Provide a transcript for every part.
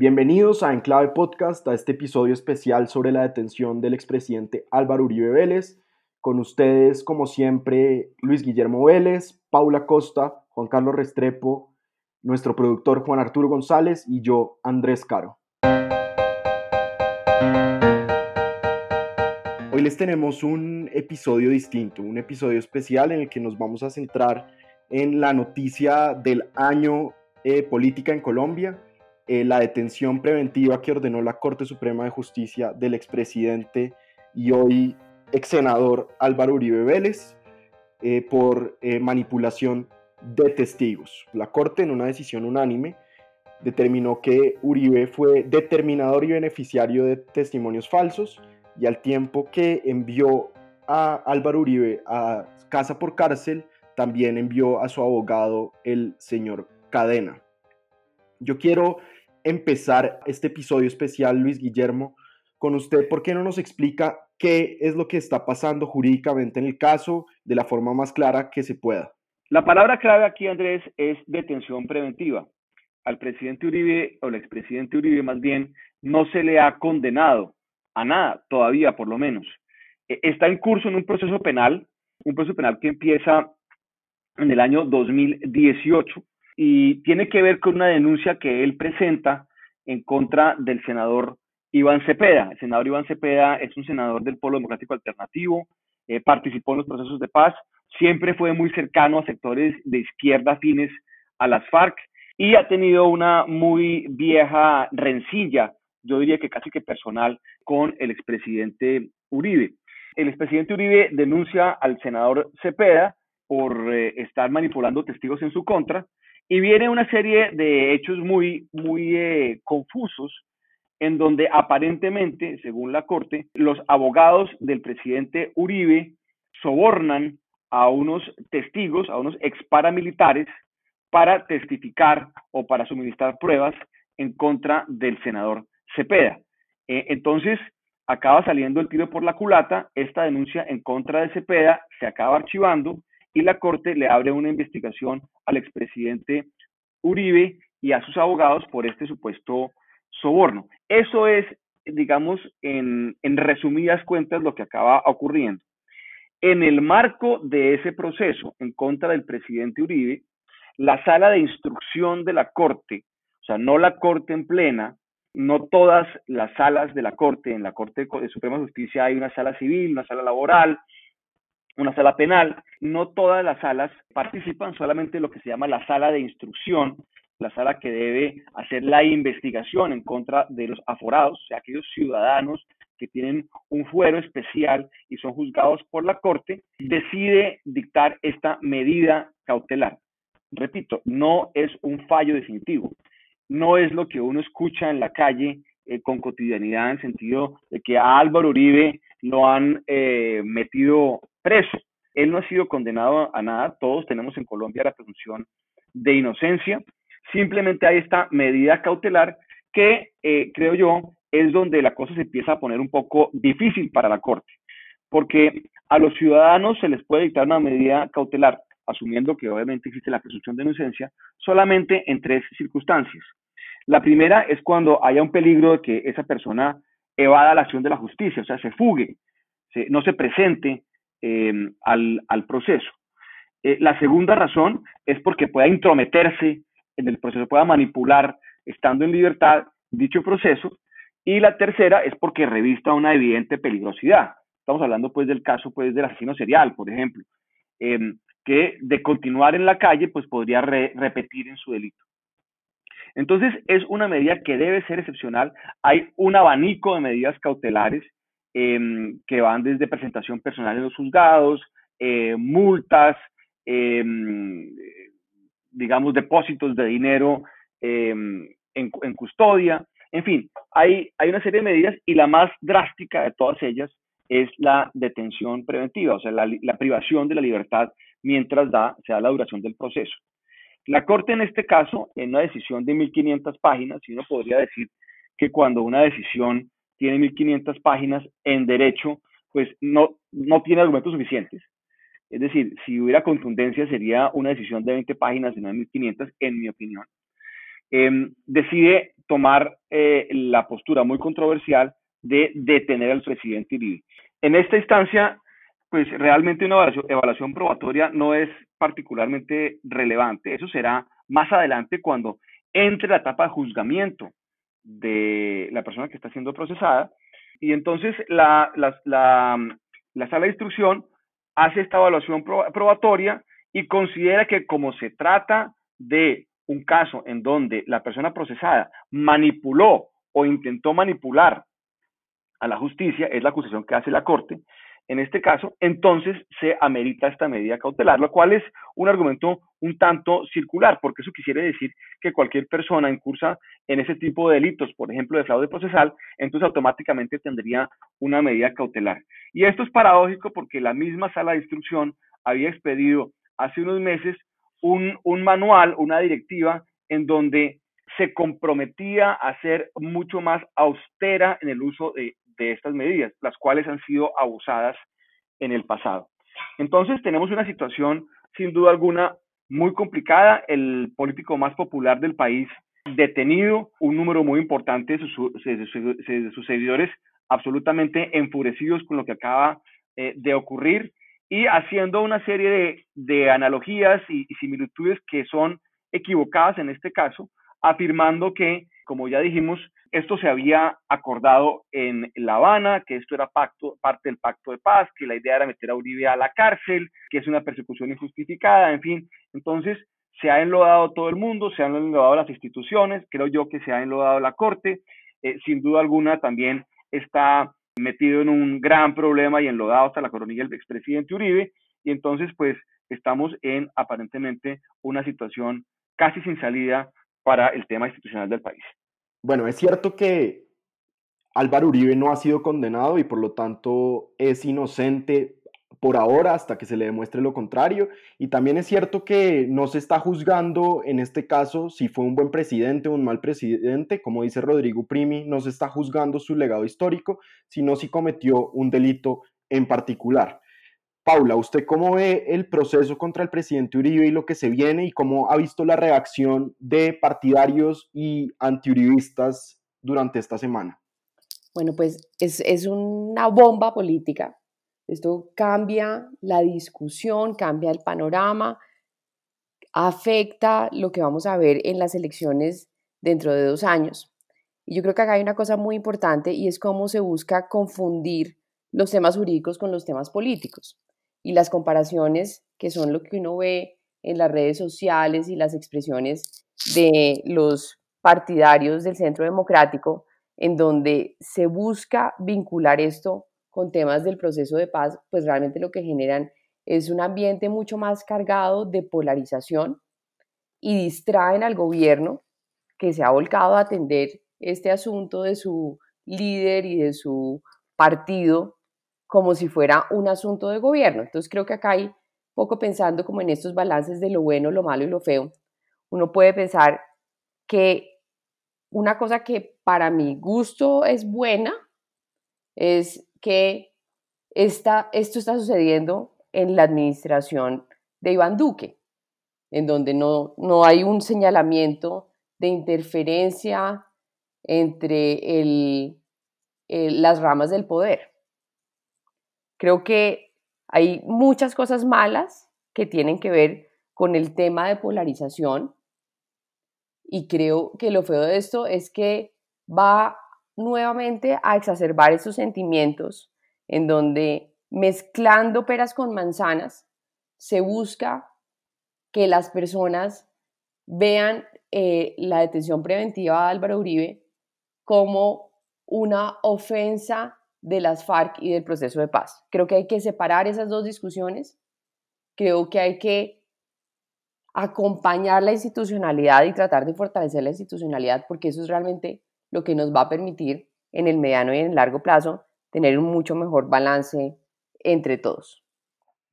Bienvenidos a Enclave Podcast, a este episodio especial sobre la detención del expresidente Álvaro Uribe Vélez. Con ustedes, como siempre, Luis Guillermo Vélez, Paula Costa, Juan Carlos Restrepo, nuestro productor Juan Arturo González y yo, Andrés Caro. Hoy les tenemos un episodio distinto, un episodio especial en el que nos vamos a centrar en la noticia del año eh, política en Colombia, eh, la detención preventiva que ordenó la Corte Suprema de Justicia del expresidente y hoy ex senador Álvaro Uribe Vélez eh, por manipulación de testigos. La Corte en una decisión unánime determinó que Uribe fue determinador y beneficiario de testimonios falsos y al tiempo que envió a Álvaro Uribe a casa por cárcel, también envió a su abogado, el señor Cadena. Yo quiero empezar este episodio especial, Luis Guillermo, con usted. ¿Por qué no nos explica qué es lo que está pasando jurídicamente en el caso de la forma más clara que se pueda? La palabra clave aquí, Andrés, es detención preventiva. Al presidente Uribe, o al expresidente Uribe más bien, no se le ha condenado a nada, todavía por lo menos. E, está en curso en un proceso penal, un proceso penal que empieza en el año 2018 y tiene que ver con una denuncia que él presenta en contra del senador Iván Cepeda. El senador Iván Cepeda es un senador del Polo Democrático Alternativo, eh, participó en los procesos de paz, siempre fue muy cercano a sectores de izquierda afines a las FARC y ha tenido una muy vieja rencilla yo diría que casi que personal, con el expresidente Uribe. El expresidente Uribe denuncia al senador Cepeda por eh, estar manipulando testigos en su contra y viene una serie de hechos muy, muy eh, confusos en donde aparentemente, según la Corte, los abogados del presidente Uribe sobornan a unos testigos, a unos ex paramilitares, para testificar o para suministrar pruebas en contra del senador Cepeda. Eh, entonces, acaba saliendo el tiro por la culata, esta denuncia en contra de Cepeda se acaba archivando y la Corte le abre una investigación al expresidente Uribe y a sus abogados por este supuesto soborno. Eso es, digamos, en, en resumidas cuentas lo que acaba ocurriendo. En el marco de ese proceso en contra del presidente Uribe, la sala de instrucción de la Corte, o sea, no la Corte en plena, no todas las salas de la Corte, en la Corte de Suprema Justicia hay una sala civil, una sala laboral, una sala penal, no todas las salas participan, solamente lo que se llama la sala de instrucción, la sala que debe hacer la investigación en contra de los aforados, o sea, aquellos ciudadanos que tienen un fuero especial y son juzgados por la Corte, decide dictar esta medida cautelar. Repito, no es un fallo definitivo, no es lo que uno escucha en la calle eh, con cotidianidad en el sentido de que a Álvaro Uribe lo han eh, metido preso. Él no ha sido condenado a nada, todos tenemos en Colombia la presunción de inocencia. Simplemente hay esta medida cautelar que eh, creo yo es donde la cosa se empieza a poner un poco difícil para la Corte, porque a los ciudadanos se les puede dictar una medida cautelar, asumiendo que obviamente existe la presunción de inocencia, solamente en tres circunstancias. La primera es cuando haya un peligro de que esa persona evada la acción de la justicia, o sea, se fugue, no se presente eh, al, proceso. Eh, la segunda razón es porque pueda intrometerse en el proceso, pueda manipular, estando en libertad, dicho proceso. Y la tercera es porque revista una evidente peligrosidad. Estamos hablando pues del caso pues del asesino serial, por ejemplo, em, que de continuar en la calle pues podría repetir en su delito. Entonces, es una medida que debe ser excepcional. Hay un abanico de medidas cautelares em, que van desde presentación personal en los juzgados, eh, multas, em, digamos, depósitos de dinero em, en, custodia. En fin, hay, hay una serie de medidas y la más drástica de todas ellas es la detención preventiva, o sea, la, privación de la libertad mientras da, se da la duración del proceso. La Corte en este caso, en una decisión de 1.500 páginas, y uno podría decir que cuando una decisión tiene 1.500 páginas en derecho, pues no, no tiene argumentos suficientes. Es decir, si hubiera contundencia sería una decisión de 20 páginas y no de 1.500, en mi opinión. Em, decide tomar eh, la postura muy controversial de detener al presidente Uribe. En esta instancia, pues realmente una evaluación, probatoria no es particularmente relevante. Eso será más adelante cuando entre la etapa de juzgamiento de la persona que está siendo procesada. Y entonces la, la, la, sala de instrucción hace esta evaluación probatoria y considera que como se trata de un caso en donde la persona procesada manipuló o intentó manipular a la justicia, es la acusación que hace la Corte, en este caso, entonces se amerita esta medida cautelar, lo cual es un argumento un tanto circular, porque eso quisiera decir que cualquier persona incursa en ese tipo de delitos, por ejemplo, de fraude procesal, entonces automáticamente tendría una medida cautelar. Y esto es paradójico porque la misma sala de instrucción había expedido hace unos meses un, un manual, una directiva, en donde se comprometía a ser mucho más austera en el uso de, de estas medidas, las cuales han sido abusadas en el pasado. Entonces tenemos una situación sin duda alguna muy complicada, el político más popular del país detenido, un número muy importante de sus, seguidores absolutamente enfurecidos con lo que acaba eh, de ocurrir y haciendo una serie de, analogías y similitudes que son equivocadas en este caso, afirmando que, como ya dijimos, esto se había acordado en La Habana, que esto era pacto, parte del pacto de paz, que la idea era meter a Uribe a la cárcel, que es una persecución injustificada, en fin. Entonces, se ha enlodado todo el mundo, se han enlodado las instituciones, creo yo que se ha enlodado la Corte, eh, sin duda alguna también está metido en un gran problema y enlodado hasta la coronilla del expresidente Uribe, y entonces pues estamos en aparentemente una situación casi sin salida para el tema institucional del país. Bueno, es cierto que Álvaro Uribe no ha sido condenado y por lo tanto es inocente por ahora hasta que se le demuestre lo contrario. Y también es cierto que no se está juzgando en este caso si fue un buen presidente o un mal presidente, como dice Rodrigo Primi, no se está juzgando su legado histórico, sino si cometió un delito en particular. Paula, ¿usted cómo ve el proceso contra el presidente Uribe y lo que se viene y cómo ha visto la reacción de partidarios y antiuribistas durante esta semana? Bueno, pues es, es una bomba política. Esto cambia la discusión, cambia el panorama, afecta lo que vamos a ver en las elecciones dentro de dos años. Y yo creo que acá hay una cosa muy importante y es cómo se busca confundir los temas jurídicos con los temas políticos y las comparaciones que son lo que uno ve en las redes sociales y las expresiones de los partidarios del Centro Democrático, en donde se busca vincular esto con temas del proceso de paz, pues realmente lo que generan es un ambiente mucho más cargado de polarización y distraen al gobierno que se ha volcado a atender este asunto de su líder y de su partido como si fuera un asunto de gobierno. Entonces creo que acá hay poco pensando como en estos balances de lo bueno, lo malo y lo feo. Uno puede pensar que una cosa que para mi gusto es buena es que esta, esto está sucediendo en la administración de Iván Duque, en donde no, no hay un señalamiento de interferencia entre el, las ramas del poder. Creo que hay muchas cosas malas que tienen que ver con el tema de polarización. Y creo que lo feo de esto es que va nuevamente a exacerbar esos sentimientos en donde mezclando peras con manzanas se busca que las personas vean eh, la detención preventiva de Álvaro Uribe como una ofensa de las FARC y del proceso de paz. Creo que hay que separar esas dos discusiones. Creo que hay que acompañar la institucionalidad y tratar de fortalecer la institucionalidad porque eso es realmente lo que nos va a permitir en el mediano y en el largo plazo tener un mucho mejor balance entre todos.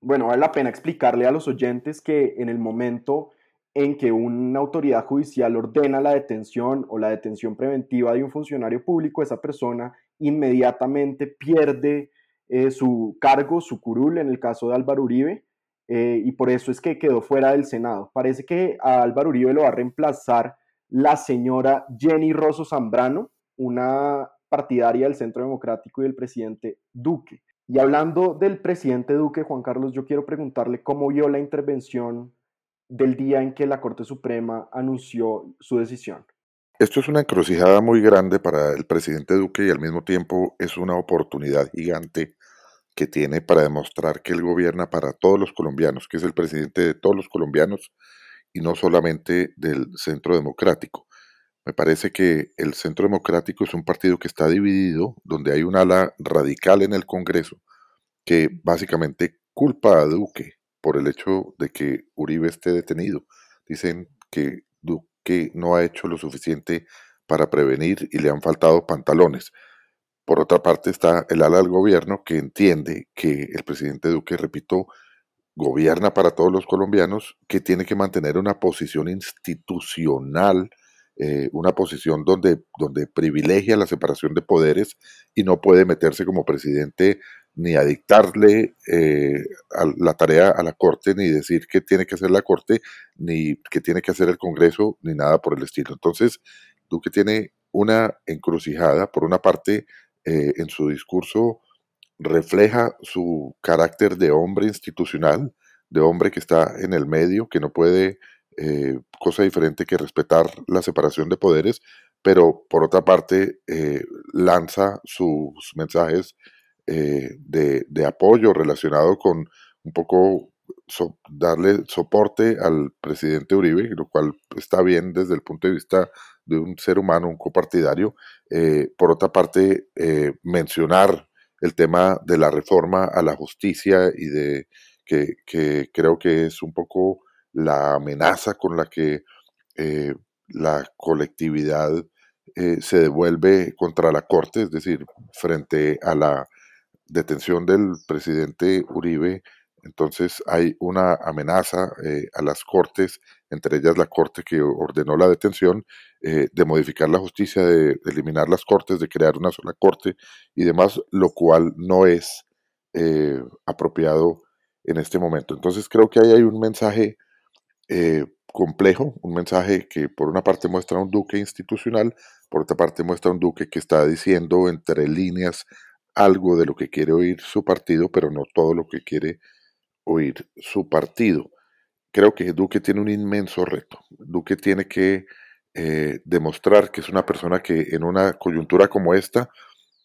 Bueno, vale la pena explicarle a los oyentes que en el momento en que una autoridad judicial ordena la detención o la detención preventiva de un funcionario público, esa persona inmediatamente pierde eh, su cargo, su curul, en el caso de Álvaro Uribe, eh, y por eso es que quedó fuera del Senado. Parece que a Álvaro Uribe lo va a reemplazar la señora Jenny Rosso Zambrano, una partidaria del Centro Democrático y del presidente Duque. Y hablando del presidente Duque, Juan Carlos, yo quiero preguntarle cómo vio la intervención del día en que la Corte Suprema anunció su decisión. Esto es una encrucijada muy grande para el presidente Duque y al mismo tiempo es una oportunidad gigante que tiene para demostrar que él gobierna para todos los colombianos, que es el presidente de todos los colombianos y no solamente del Centro Democrático. Me parece que el Centro Democrático es un partido que está dividido, donde hay un ala radical en el Congreso que básicamente culpa a Duque por el hecho de que Uribe esté detenido. Dicen que Duque no ha hecho lo suficiente para prevenir y le han faltado pantalones. Por otra parte está el ala del gobierno que entiende que el presidente Duque, repito, gobierna para todos los colombianos, que tiene que mantener una posición institucional, eh, una posición donde privilegia la separación de poderes y no puede meterse como presidente ni a dictarle eh, la tarea a la Corte, ni decir qué tiene que hacer la Corte, ni qué tiene que hacer el Congreso, ni nada por el estilo. Entonces, Duque tiene una encrucijada, por una parte, eh, en su discurso refleja su carácter de hombre institucional, de hombre que está en el medio, que no puede eh, cosa diferente que respetar la separación de poderes, pero por otra parte lanza sus mensajes eh, de, apoyo relacionado con un poco darle soporte al presidente Uribe, lo cual está bien desde el punto de vista de un ser humano, un copartidario. Eh, por otra parte, eh, mencionar el tema de la reforma a la justicia y de que, que creo que es un poco la amenaza con la que la colectividad se devuelve contra la Corte, es decir, frente a la detención del presidente Uribe, entonces hay una amenaza eh, a las cortes, entre ellas la corte que ordenó la detención, eh, de modificar la justicia, de, eliminar las cortes, de crear una sola corte y demás, lo cual no es eh, apropiado en este momento. Entonces creo que ahí hay un mensaje complejo, un mensaje que por una parte muestra un duque institucional, por otra parte muestra un duque que está diciendo entre líneas algo de lo que quiere oír su partido, pero no todo lo que quiere oír su partido. Creo que Duque tiene un inmenso reto. Duque tiene que eh, demostrar que es una persona que en una coyuntura como esta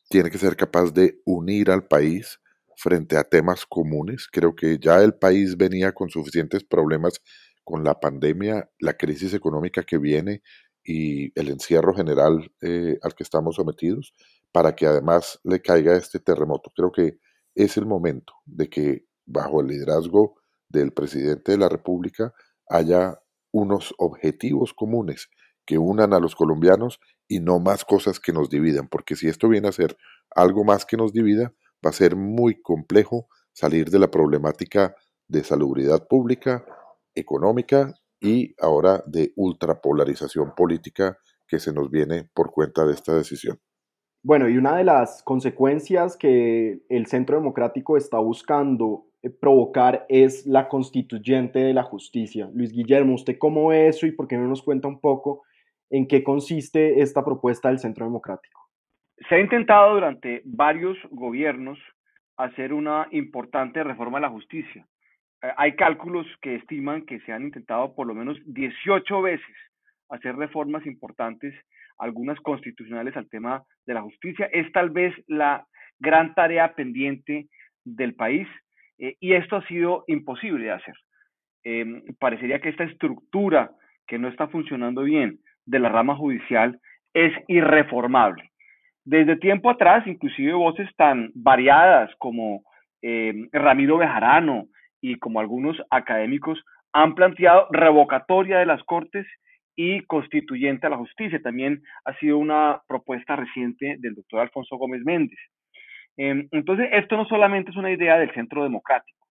tiene que ser capaz de unir al país frente a temas comunes. Creo que ya el país venía con suficientes problemas con la pandemia, la crisis económica que viene y el encierro general eh, al que estamos sometidos para que además le caiga este terremoto. Creo que es el momento de que bajo el liderazgo del presidente de la República haya unos objetivos comunes que unan a los colombianos y no más cosas que nos dividan, porque si esto viene a ser algo más que nos divida, va a ser muy complejo salir de la problemática de salubridad pública, económica y ahora de ultrapolarización política que se nos viene por cuenta de esta decisión. Bueno, y una de las consecuencias que el Centro Democrático está buscando eh, provocar es la constituyente de la justicia. Luis Guillermo, ¿usted cómo ve eso y por qué no nos cuenta un poco en qué consiste esta propuesta del Centro Democrático? Se ha intentado durante varios gobiernos hacer una importante reforma de la justicia. Eh, hay cálculos que estiman que se han intentado por lo menos 18 veces hacer reformas importantes algunas constitucionales al tema de la justicia. Es tal vez la gran tarea pendiente del país eh, y esto ha sido imposible de hacer. Em, parecería que esta estructura que no está funcionando bien de la rama judicial es irreformable. Desde tiempo atrás, inclusive voces tan variadas como em, Ramiro Bejarano y como algunos académicos han planteado revocatoria de las cortes y constituyente a la justicia. También ha sido una propuesta reciente del doctor Alfonso Gómez Méndez. Em, entonces, esto no solamente es una idea del Centro Democrático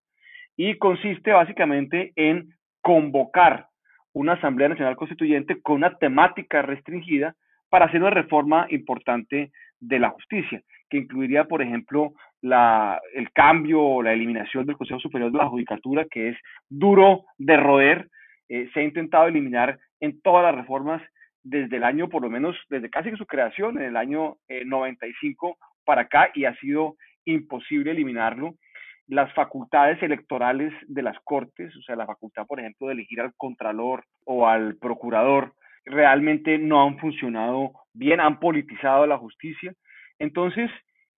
y consiste básicamente en convocar una Asamblea Nacional Constituyente con una temática restringida para hacer una reforma importante de la justicia, que incluiría, por ejemplo, la, el cambio o la eliminación del Consejo Superior de la Judicatura, que es duro de roer. Eh, se ha intentado eliminar en todas las reformas desde el año, por lo menos desde casi su creación, en el año 95 eh, para acá, y ha sido imposible eliminarlo. Las facultades electorales de las cortes, o sea, la facultad, por ejemplo, de elegir al contralor o al procurador, realmente no han funcionado bien, han politizado la justicia. Entonces,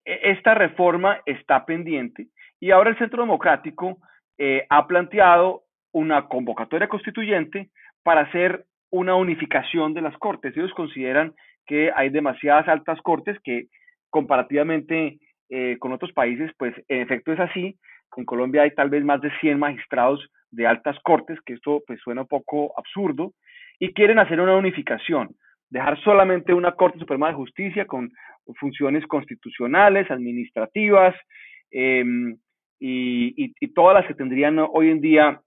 e, esta reforma está pendiente y ahora el Centro Democrático eh, ha planteado una convocatoria constituyente para hacer una unificación de las cortes. Ellos consideran que hay demasiadas altas cortes que comparativamente eh, con otros países, pues en efecto es así. En Colombia hay tal vez más de 100 magistrados de altas cortes, que esto pues suena un poco absurdo, y quieren hacer una unificación, dejar solamente una Corte Suprema de Justicia con funciones constitucionales, administrativas em, y, todas las que tendrían hoy en día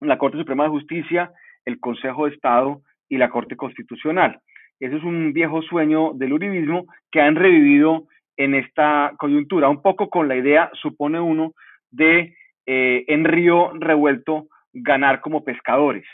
la Corte Suprema de Justicia, el Consejo de Estado y la Corte Constitucional. Ese es un viejo sueño del uribismo que han revivido en esta coyuntura, un poco con la idea, supone uno, de eh, en río revuelto ganar como pescadores.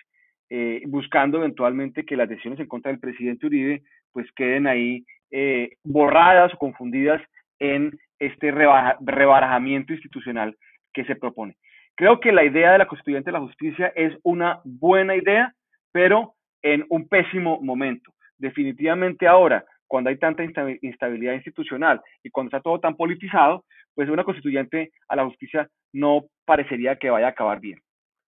Eh, buscando eventualmente que las decisiones en contra del presidente Uribe pues queden ahí eh, borradas o confundidas en este rebarajamiento institucional que se propone. Creo que la idea de la constituyente de la justicia es una buena idea, pero en un pésimo momento. Definitivamente ahora, cuando hay tanta instabilidad institucional y cuando está todo tan politizado, pues una constituyente a la justicia no parecería que vaya a acabar bien.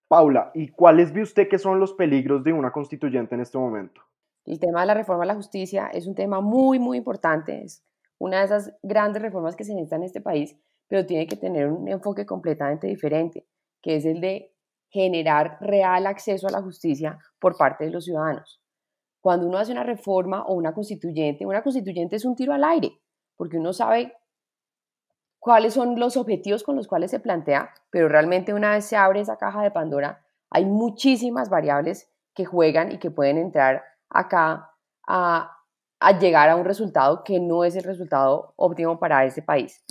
Paula, ¿y cuáles ve usted que son los peligros de una constituyente en este momento? El tema de la reforma a la justicia es un tema muy, muy importante. Es una de esas grandes reformas que se necesitan en este país, pero tiene que tener un enfoque completamente diferente, que es el de generar real acceso a la justicia por parte de los ciudadanos. Cuando uno hace una reforma o una constituyente, una constituyente es un tiro al aire, porque uno sabe cuáles son los objetivos con los cuales se plantea, pero realmente una vez se abre esa caja de Pandora, hay muchísimas variables que juegan y que pueden entrar acá a, llegar a un resultado que no es el resultado óptimo para ese país.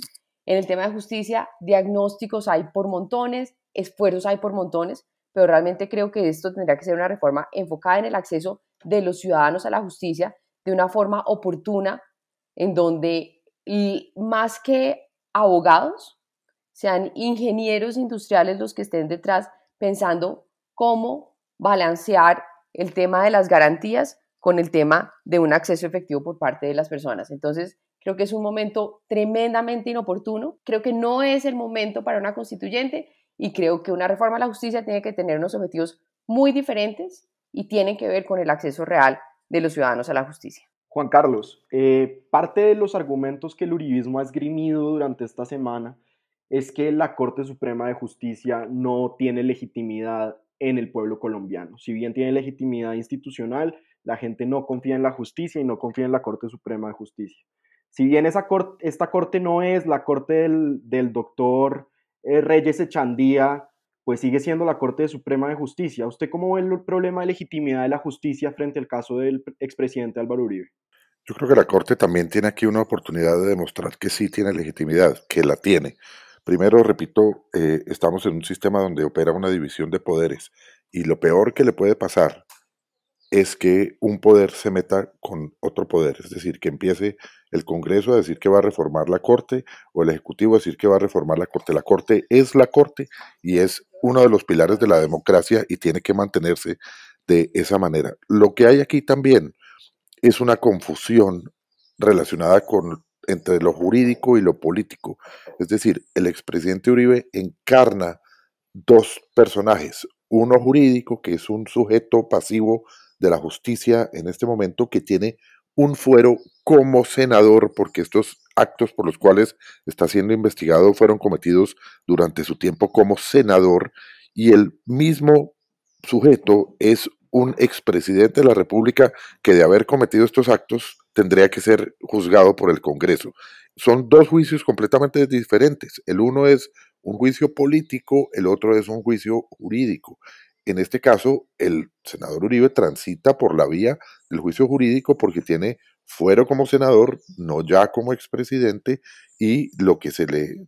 En el tema de justicia, diagnósticos hay por montones, esfuerzos hay por montones, pero realmente creo que esto tendría que ser una reforma enfocada en el acceso de los ciudadanos a la justicia de una forma oportuna, en donde más que abogados, sean ingenieros industriales los que estén detrás pensando cómo balancear el tema de las garantías con el tema de un acceso efectivo por parte de las personas. Entonces, creo que es un momento tremendamente inoportuno. Creo que no es el momento para una constituyente y creo que una reforma a la justicia tiene que tener unos objetivos muy diferentes y tienen que ver con el acceso real de los ciudadanos a la justicia. Juan Carlos, eh, parte de los argumentos que el uribismo ha esgrimido durante esta semana es que la Corte Suprema de Justicia no tiene legitimidad en el pueblo colombiano. Si bien tiene legitimidad institucional, la gente no confía en la justicia y no confía en la Corte Suprema de Justicia. Si bien esa esta corte no es la corte del, doctor eh, Reyes Echandía, pues sigue siendo la Corte Suprema de Justicia. ¿Usted cómo ve el problema de legitimidad de la justicia frente al caso del expresidente Álvaro Uribe? Yo creo que la Corte también tiene aquí una oportunidad de demostrar que sí tiene legitimidad, que la tiene. Primero, repito, eh, estamos en un sistema donde opera una división de poderes y lo peor que le puede pasar es que un poder se meta con otro poder, es decir, que empiece el Congreso a decir que va a reformar la Corte o el Ejecutivo a decir que va a reformar la Corte. La Corte es la Corte y es uno de los pilares de la democracia y tiene que mantenerse de esa manera. Lo que hay aquí también es una confusión relacionada con entre lo jurídico y lo político. Es decir, el expresidente Uribe encarna dos personajes, uno jurídico, que es un sujeto pasivo de la justicia en este momento, que tiene un fuero como senador, porque estos actos por los cuales está siendo investigado fueron cometidos durante su tiempo como senador, y el mismo sujeto es un expresidente de la República que de haber cometido estos actos tendría que ser juzgado por el Congreso. Son dos juicios completamente diferentes. El uno es un juicio político, el otro es un juicio jurídico. En este caso, el senador Uribe transita por la vía del juicio jurídico porque tiene fuero como senador, no ya como expresidente, y lo que se le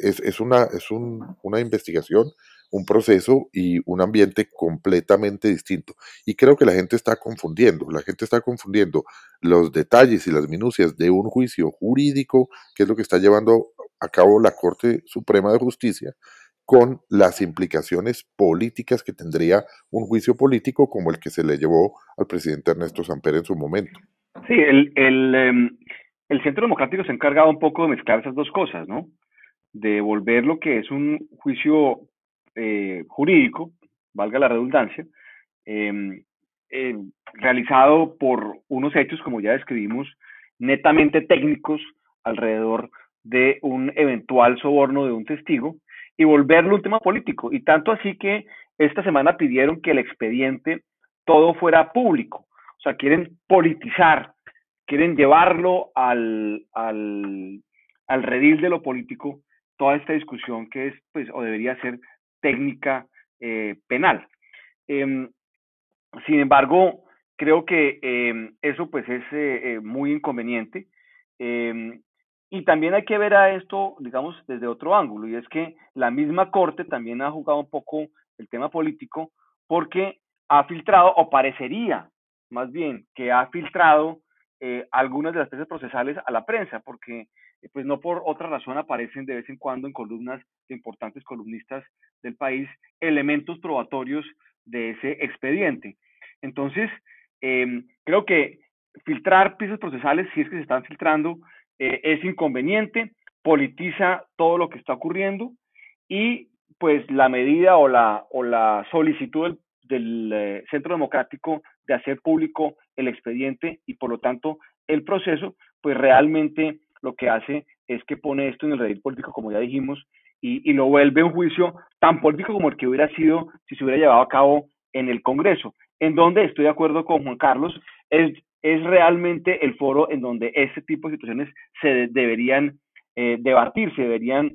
es, una, es una investigación un proceso y un ambiente completamente distinto. Y creo que la gente está confundiendo, la gente está confundiendo los detalles y las minucias de un juicio jurídico, que es lo que está llevando a cabo la Corte Suprema de Justicia, con las implicaciones políticas que tendría un juicio político como el que se le llevó al presidente Ernesto Samper en su momento. Sí, el, el, em, Centro Democrático se ha encargado un poco de mezclar esas dos cosas, ¿no? De volver lo que es un juicio eh, jurídico, valga la redundancia, em, eh, realizado por unos hechos, como ya describimos, netamente técnicos alrededor de un eventual soborno de un testigo y volverlo un tema político. Y tanto así que esta semana pidieron que el expediente todo fuera público. O sea, quieren politizar, quieren llevarlo al, al, al redil de lo político toda esta discusión que es, pues, o debería ser técnica eh, penal. Em, sin embargo, creo que em, eso pues es eh, eh, muy inconveniente. Y también hay que ver a esto, digamos, desde otro ángulo, y es que la misma Corte también ha jugado un poco el tema político porque ha filtrado, o parecería más bien, que ha filtrado algunas de las tesis procesales a la prensa, porque pues no por otra razón aparecen de vez en cuando en columnas de importantes columnistas del país elementos probatorios de ese expediente. Entonces, em, creo que filtrar piezas procesales, si es que se están filtrando, eh, es inconveniente, politiza todo lo que está ocurriendo y pues la medida o la, o la solicitud del, eh, Centro Democrático de hacer público el expediente y por lo tanto el proceso, pues realmente lo que hace es que pone esto en el redil político, como ya dijimos, y, lo vuelve un juicio tan político como el que hubiera sido si se hubiera llevado a cabo en el Congreso, en donde estoy de acuerdo con Juan Carlos, es, es realmente el foro en donde ese tipo de situaciones se deberían eh, debatir, se deberían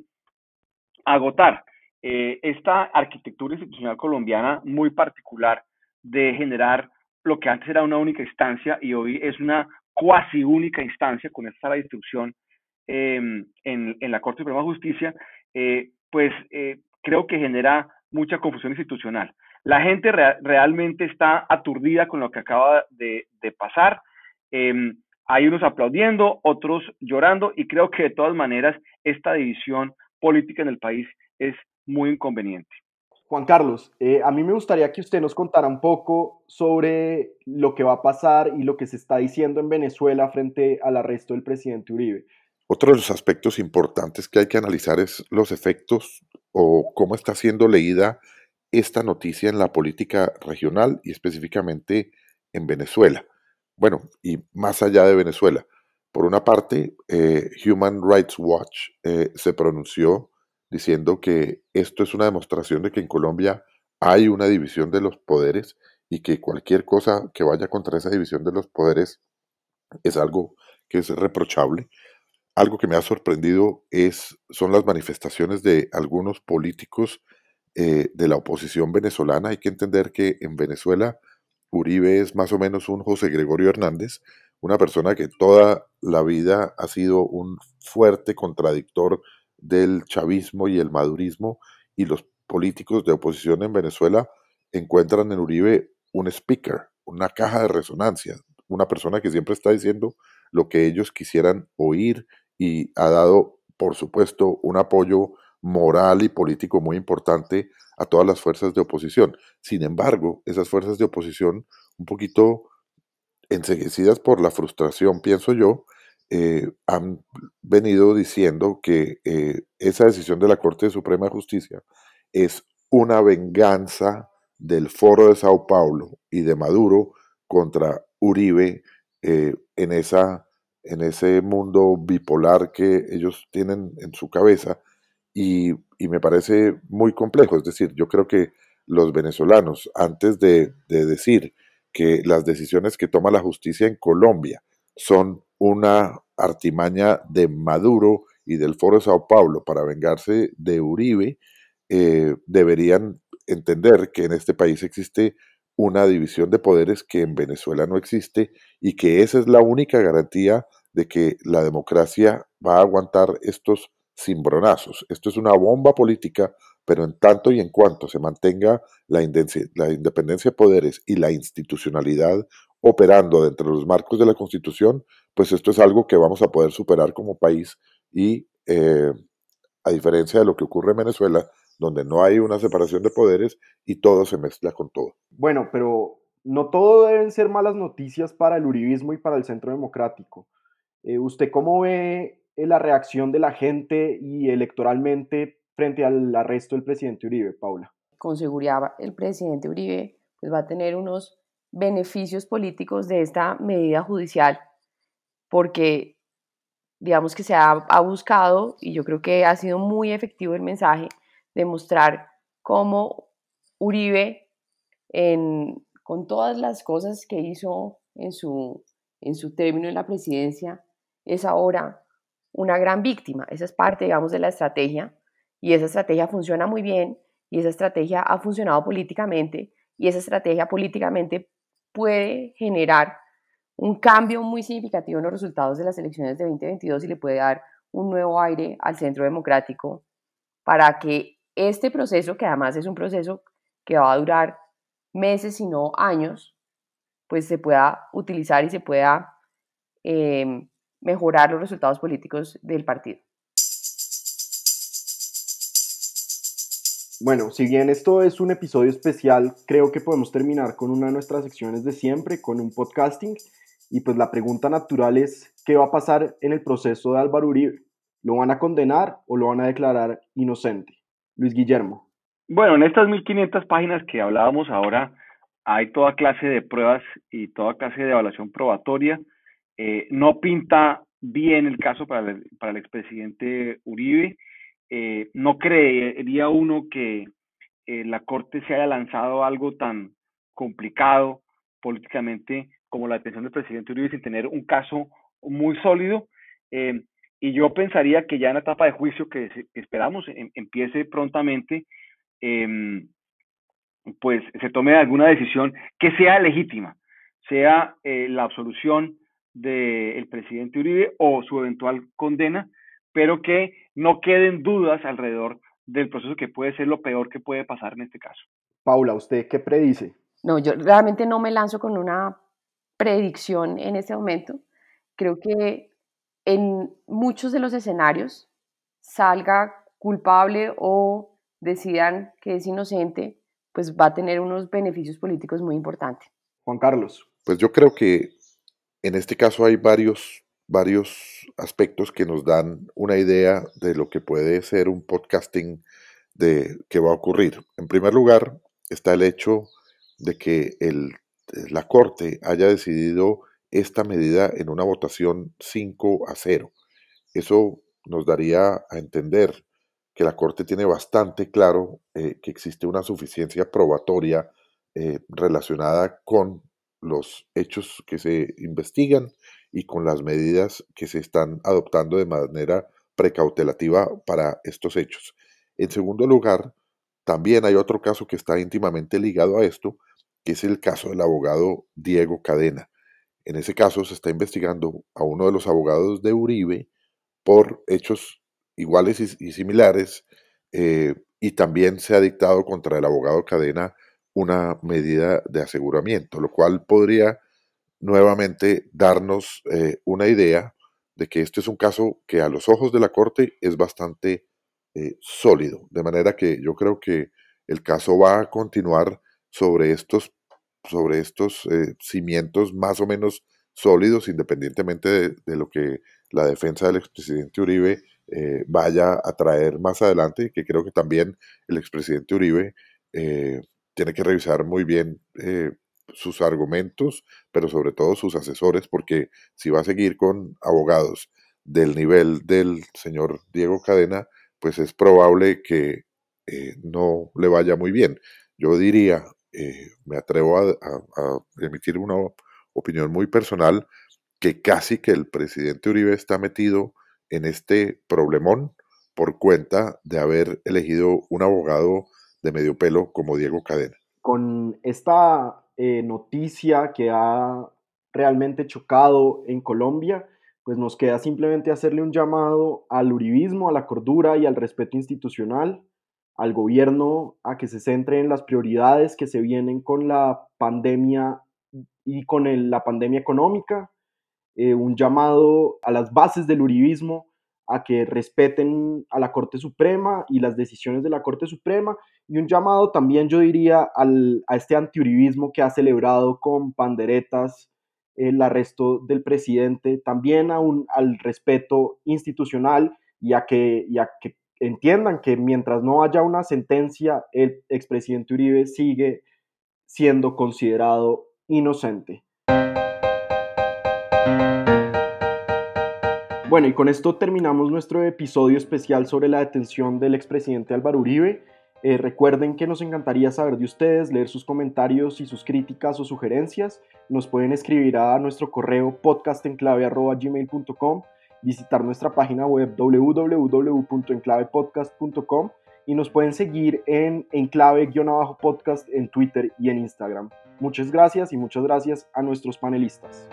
agotar. Eh, esta arquitectura institucional colombiana muy particular de generar lo que antes era una única instancia y hoy es una cuasi única instancia con esta la instrucción em, en, en, la Corte Suprema de Justicia, eh, pues creo que genera mucha confusión institucional. La gente realmente está aturdida con lo que acaba de, pasar. Em, hay unos aplaudiendo, otros llorando y creo que de todas maneras esta división política en el país es muy inconveniente. Juan Carlos, eh, a mí me gustaría que usted nos contara un poco sobre lo que va a pasar y lo que se está diciendo en Venezuela frente al arresto del presidente Uribe. Otro de los aspectos importantes que hay que analizar es los efectos o cómo está siendo leída esta noticia en la política regional y específicamente en Venezuela. Bueno, y más allá de Venezuela. Por una parte, eh, Human Rights Watch eh, se pronunció diciendo que esto es una demostración de que en Colombia hay una división de los poderes y que cualquier cosa que vaya contra esa división de los poderes es algo que es reprochable. Algo que me ha sorprendido es, son las manifestaciones de algunos políticos eh, de la oposición venezolana. Hay que entender que en Venezuela Uribe es más o menos un José Gregorio Hernández, una persona que toda la vida ha sido un fuerte contradictor del chavismo y el madurismo y los políticos de oposición en Venezuela encuentran en Uribe un speaker, una caja de resonancia, una persona que siempre está diciendo lo que ellos quisieran oír y ha dado, por supuesto, un apoyo moral y político muy importante a todas las fuerzas de oposición. Sin embargo, esas fuerzas de oposición, un poquito enseguecidas por la frustración, pienso yo, eh, han venido diciendo que eh, esa decisión de la Corte Suprema de Justicia es una venganza del Foro de Sao Paulo y de Maduro contra Uribe eh, en esa en ese mundo bipolar que ellos tienen en su cabeza y, me parece muy complejo. Es decir, yo creo que los venezolanos, antes de, de decir que las decisiones que toma la justicia en Colombia son una artimaña de Maduro y del Foro de Sao Paulo para vengarse de Uribe, eh, deberían entender que en este país existe una división de poderes que en Venezuela no existe y que esa es la única garantía de que la democracia va a aguantar estos cimbronazos. Esto es una bomba política, pero en tanto y en cuanto se mantenga la, independencia de poderes y la institucionalidad operando dentro de los marcos de la Constitución, pues esto es algo que vamos a poder superar como país y eh, a diferencia de lo que ocurre en Venezuela, donde no hay una separación de poderes y todo se mezcla con todo. Bueno, pero no todo deben ser malas noticias para el uribismo y para el centro democrático. Eh, ¿Usted cómo ve la reacción de la gente y electoralmente frente al arresto del presidente Uribe, Paula? Con seguridad el presidente Uribe pues, va a tener unos beneficios políticos de esta medida judicial porque digamos que se ha, ha, buscado, y yo creo que ha sido muy efectivo el mensaje, de mostrar cómo Uribe, en, con todas las cosas que hizo en su, en su término en la presidencia, es ahora una gran víctima. Esa es parte, digamos, de la estrategia, y esa estrategia funciona muy bien, y esa estrategia ha funcionado políticamente, y esa estrategia políticamente puede generar un cambio muy significativo en los resultados de las elecciones de 2022 y le puede dar un nuevo aire al centro democrático para que este proceso, que además es un proceso que va a durar meses y no años, pues se pueda utilizar y se pueda em, mejorar los resultados políticos del partido. Bueno, si bien esto es un episodio especial, creo que podemos terminar con una de nuestras secciones de siempre, con un podcasting y pues la pregunta natural es, ¿qué va a pasar en el proceso de Álvaro Uribe? ¿Lo van a condenar o lo van a declarar inocente? Luis Guillermo. Bueno, en estas 1500 páginas que hablábamos ahora, hay toda clase de pruebas y toda clase de evaluación probatoria. Eh, no pinta bien el caso para el, para el expresidente Uribe. Eh, no creería uno que eh, la Corte se haya lanzado algo tan complicado políticamente como la detención del presidente Uribe sin tener un caso muy sólido. Eh, y yo pensaría que ya en la etapa de juicio que, esperamos em, empiece prontamente, em, pues se tome alguna decisión que sea legítima, sea la absolución del presidente Uribe o su eventual condena, pero que no queden dudas alrededor del proceso que puede ser lo peor que puede pasar en este caso. Paula, ¿usted qué predice? No, yo realmente no me lanzo con una predicción en este momento. Creo que en muchos de los escenarios salga culpable o decidan que es inocente, pues va a tener unos beneficios políticos muy importantes. Juan Carlos. Pues yo creo que en este caso hay varios, varios aspectos que nos dan una idea de lo que puede ser un podcasting de que va a ocurrir. En primer lugar, está el hecho de que la Corte haya decidido esta medida en una votación 5 a 0. Eso nos daría a entender que la Corte tiene bastante claro eh, que existe una suficiencia probatoria eh, relacionada con los hechos que se investigan y con las medidas que se están adoptando de manera precautelativa para estos hechos. En segundo lugar, también hay otro caso que está íntimamente ligado a esto, que es el caso del abogado Diego Cadena. En ese caso se está investigando a uno de los abogados de Uribe por hechos iguales y, similares eh, y también se ha dictado contra el abogado Cadena una medida de aseguramiento, lo cual podría nuevamente darnos eh, una idea de que este es un caso que a los ojos de la Corte es bastante eh, sólido, de manera que yo creo que el caso va a continuar sobre estos, sobre estos eh, cimientos más o menos sólidos, independientemente de, lo que la defensa del expresidente Uribe vaya a traer más adelante, que creo que también el expresidente Uribe eh, tiene que revisar muy bien sus argumentos, pero sobre todo sus asesores, porque si va a seguir con abogados del nivel del señor Diego Cadena, pues es probable que no le vaya muy bien. yo diría, eh, me atrevo a, emitir una opinión muy personal, que casi que el presidente Uribe está metido en este problemón por cuenta de haber elegido un abogado de medio pelo como Diego Cadena. Con esta eh, noticia que ha realmente chocado en Colombia, pues nos queda simplemente hacerle un llamado al uribismo, a la cordura y al respeto institucional, al gobierno a que se centre en las prioridades que se vienen con la pandemia y con la pandemia económica, eh, un llamado a las bases del uribismo a que respeten a la Corte Suprema y las decisiones de la Corte Suprema y un llamado también yo diría a este antiuribismo que ha celebrado con panderetas el arresto del presidente, también a un, al respeto institucional y a, que, y a que entiendan que mientras no haya una sentencia, el expresidente Uribe sigue siendo considerado inocente. Bueno, y con esto terminamos nuestro episodio especial sobre la detención del expresidente Álvaro Uribe. Eh, recuerden que nos encantaría saber de ustedes, leer sus comentarios y sus críticas o sugerencias. Nos pueden escribir a nuestro correo podcastenclave.gmail.com, visitar nuestra página web www.enclavepodcast.com y nos pueden seguir en enclave-podcast en Twitter y en Instagram. Muchas gracias y muchas gracias a nuestros panelistas.